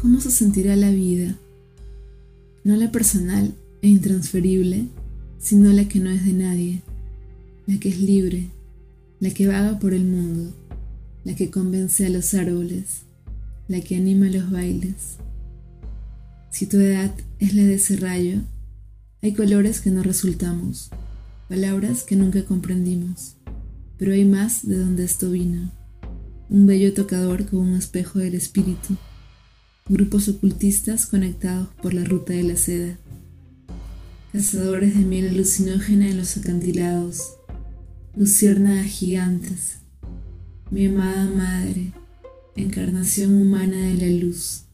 ¿Cómo se sentirá la vida? No la personal e intransferible, sino la que no es de nadie, la que es libre, la que vaga por el mundo, la que convence a los árboles, la que anima los bailes. Si tu edad es la de ese rayo, hay colores que no resultamos, palabras que nunca comprendimos, pero hay más de donde esto vino, un bello tocador con un espejo del espíritu grupos ocultistas conectados por la ruta de la seda, cazadores de miel alucinógena en los acantilados, luciérnagas gigantes, mi amada madre, encarnación humana de la luz.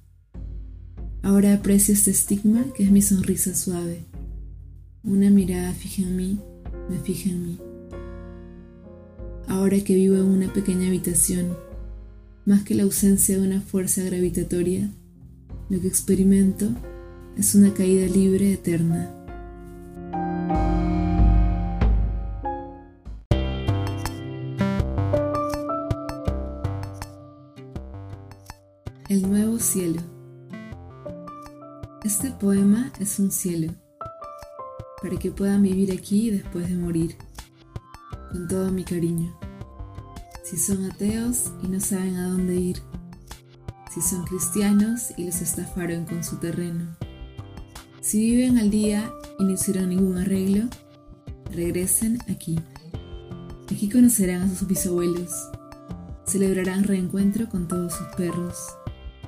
Ahora aprecio este estigma que es mi sonrisa suave. Una mirada fija en mí, me fija en mí. Ahora que vivo en una pequeña habitación, más que la ausencia de una fuerza gravitatoria, lo que experimento es una caída libre eterna. El nuevo cielo. Este poema es un cielo, para que puedan vivir aquí después de morir, con todo mi cariño. Si son ateos y no saben a dónde ir, si son cristianos y los estafaron con su terreno. Si viven al día y no hicieron ningún arreglo, regresen aquí. Aquí conocerán a sus bisabuelos, celebrarán reencuentro con todos sus perros.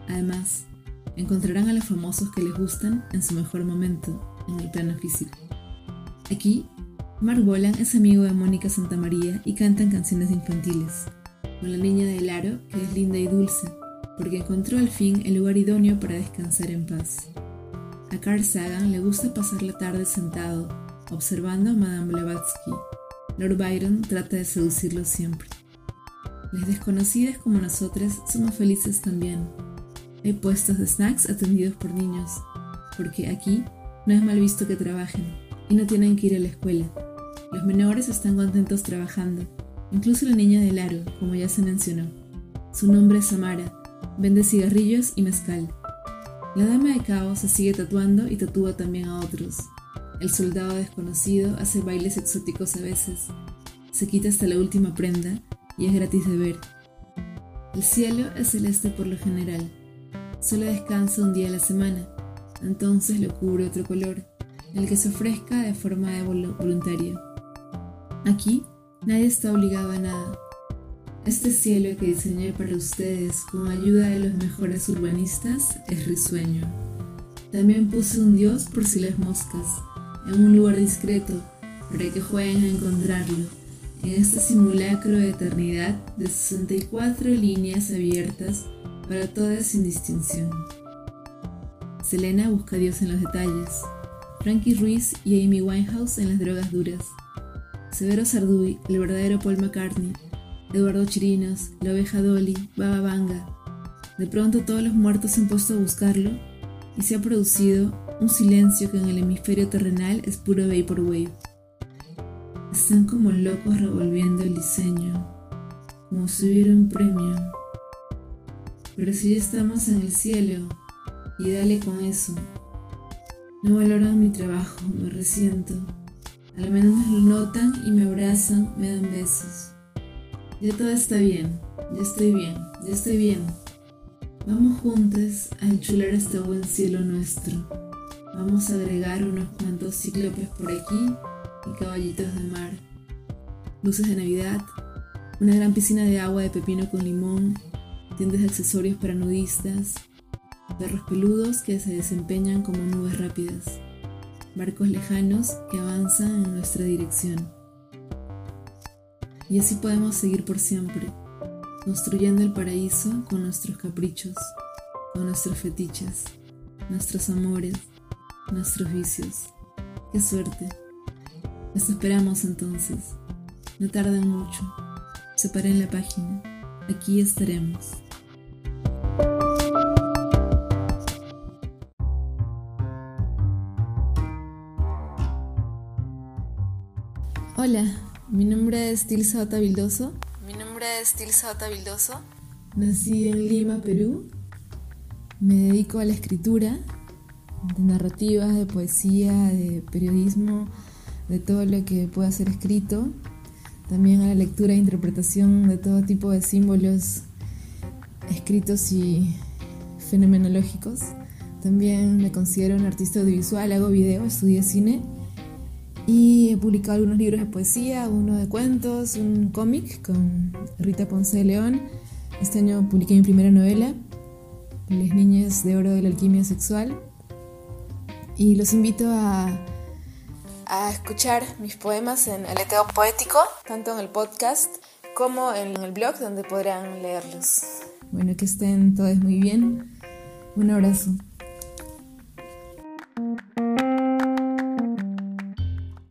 Además, encontrarán a los famosos que les gustan en su mejor momento, en el plano físico. Aquí, Mark Bolan es amigo de Mónica Santamaría y cantan canciones infantiles, con la niña del aro, que es linda y dulce, porque encontró al fin el lugar idóneo para descansar en paz. A Carl Sagan le gusta pasar la tarde sentado, observando a Madame Blavatsky. Lord Byron trata de seducirlo siempre. Las desconocidas como nosotras somos felices también. Hay puestos de snacks atendidos por niños, porque aquí no es mal visto que trabajen y no tienen que ir a la escuela. Los menores están contentos trabajando, incluso la niña del aro, como ya se mencionó. Su nombre es Samara Vende cigarrillos y mezcal. La dama de caos se sigue tatuando y tatúa también a otros. El soldado desconocido hace bailes exóticos a veces. Se quita hasta la última prenda y es gratis de ver. El cielo es celeste por lo general. Solo descansa un día a la semana. Entonces lo cubre otro color, el que se ofrezca de forma de voluntario. Aquí nadie está obligado a nada. Este cielo que diseñé para ustedes con ayuda de los mejores urbanistas es risueño. También puse un dios por si las moscas, en un lugar discreto, para que jueguen a encontrarlo, en este simulacro de eternidad de 64 líneas abiertas para todas sin distinción. Selena busca a Dios en los detalles, Frankie Ruiz y Amy Winehouse en las drogas duras, Severo Sarduy, el verdadero Paul McCartney, Eduardo Chirinos, la oveja Dolly, Baba Vanga. De pronto todos los muertos se han puesto a buscarlo y se ha producido un silencio que en el hemisferio terrenal es puro vaporwave. Están como locos revolviendo el diseño, como si hubiera un premio. Pero si ya estamos en el cielo, y dale con eso. No valoran mi trabajo, me resiento. Al menos lo notan y me abrazan, me dan besos. Ya todo está bien, ya estoy bien, ya estoy bien. Vamos juntos a enchular este buen cielo nuestro. Vamos a agregar unos cuantos cíclopes por aquí y caballitos de mar. Luces de Navidad, una gran piscina de agua de pepino con limón, tiendas de accesorios para nudistas, perros peludos que se desempeñan como nubes rápidas, barcos lejanos que avanzan en nuestra dirección. Y así podemos seguir por siempre, construyendo el paraíso con nuestros caprichos, con nuestros fetiches, nuestros amores, nuestros vicios. ¡Qué suerte! Los esperamos entonces. No tarden mucho. Separen la página. Aquí estaremos. Hola, mi nombre es Tilsa Ota Vildoso. Mi nombre es Tilsa Ota Vildoso. Nací en Lima, Perú. Me dedico a la escritura, de narrativas, de poesía, de periodismo, de todo lo que pueda ser escrito. También a la lectura e interpretación de todo tipo de símbolos escritos y fenomenológicos. También me considero un artista audiovisual, hago video, estudié cine y he publicado algunos libros de poesía, uno de cuentos, un cómic con Rita Ponce de León. Este año publiqué mi primera novela, Las Niñas de Oro de la Alquimia Sexual. Y los invito a, a escuchar mis poemas en Aleteo Poético, tanto en el podcast como en el blog donde podrán leerlos. Bueno, que estén todos muy bien. Un abrazo.